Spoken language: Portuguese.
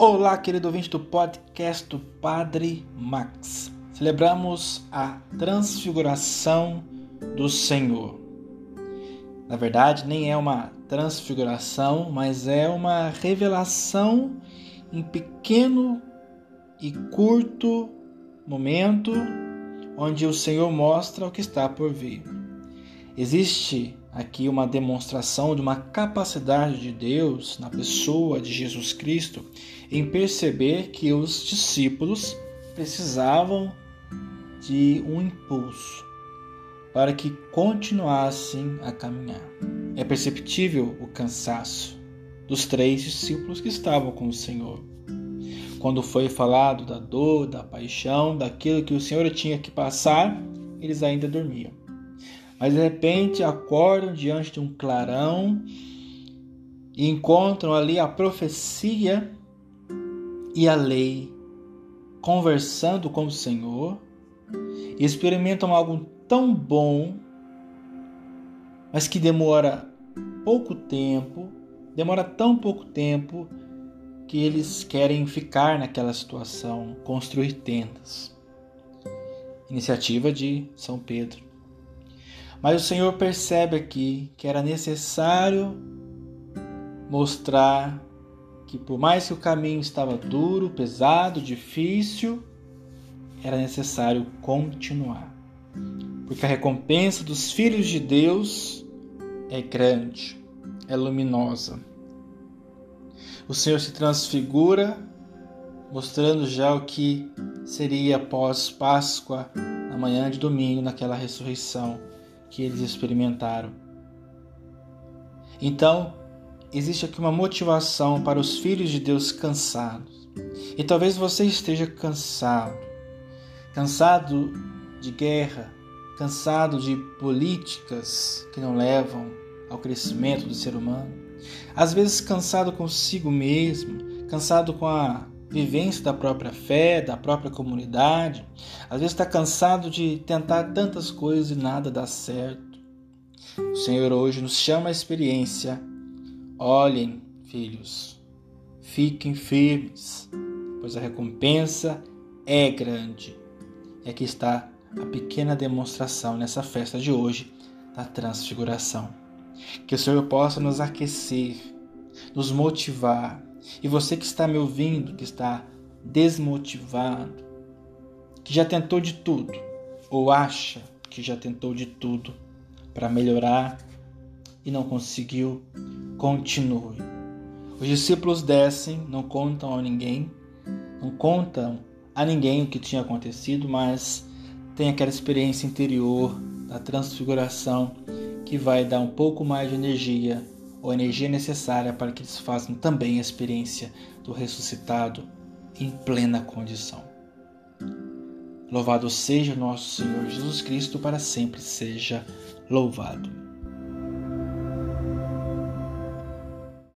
Olá, querido ouvinte do podcast do Padre Max. Celebramos a transfiguração do Senhor. Na verdade, nem é uma transfiguração, mas é uma revelação em pequeno e curto momento onde o Senhor mostra o que está por vir. Existe aqui uma demonstração de uma capacidade de Deus na pessoa de Jesus Cristo em perceber que os discípulos precisavam de um impulso para que continuassem a caminhar. É perceptível o cansaço dos três discípulos que estavam com o Senhor. Quando foi falado da dor, da paixão, daquilo que o Senhor tinha que passar, eles ainda dormiam. Mas de repente acordam diante de um clarão e encontram ali a profecia e a lei conversando com o Senhor e experimentam algo tão bom, mas que demora pouco tempo, demora tão pouco tempo que eles querem ficar naquela situação, construir tendas. Iniciativa de São Pedro. Mas o Senhor percebe aqui que era necessário mostrar que, por mais que o caminho estava duro, pesado, difícil, era necessário continuar. Porque a recompensa dos filhos de Deus é grande, é luminosa. O Senhor se transfigura, mostrando já o que seria após Páscoa, na manhã de domingo, naquela ressurreição que eles experimentaram. Então, existe aqui uma motivação para os filhos de Deus cansados. E talvez você esteja cansado, cansado de guerra, cansado de políticas que não levam ao crescimento do ser humano, às vezes cansado consigo mesmo, cansado com a vivência da própria fé, da própria comunidade. Às vezes está cansado de tentar tantas coisas e nada dá certo. O Senhor hoje nos chama à experiência. Olhem, filhos, fiquem firmes, pois a recompensa é grande. E aqui está a pequena demonstração nessa festa de hoje da transfiguração. Que o Senhor possa nos aquecer, nos motivar, e você que está me ouvindo, que está desmotivado, que já tentou de tudo, ou acha que já tentou de tudo para melhorar e não conseguiu, continue. Os discípulos descem, não contam a ninguém, não contam a ninguém o que tinha acontecido, mas tem aquela experiência interior da transfiguração que vai dar um pouco mais de energia ou energia necessária para que eles façam também a experiência do ressuscitado em plena condição. Louvado seja nosso Senhor Jesus Cristo, para sempre seja louvado.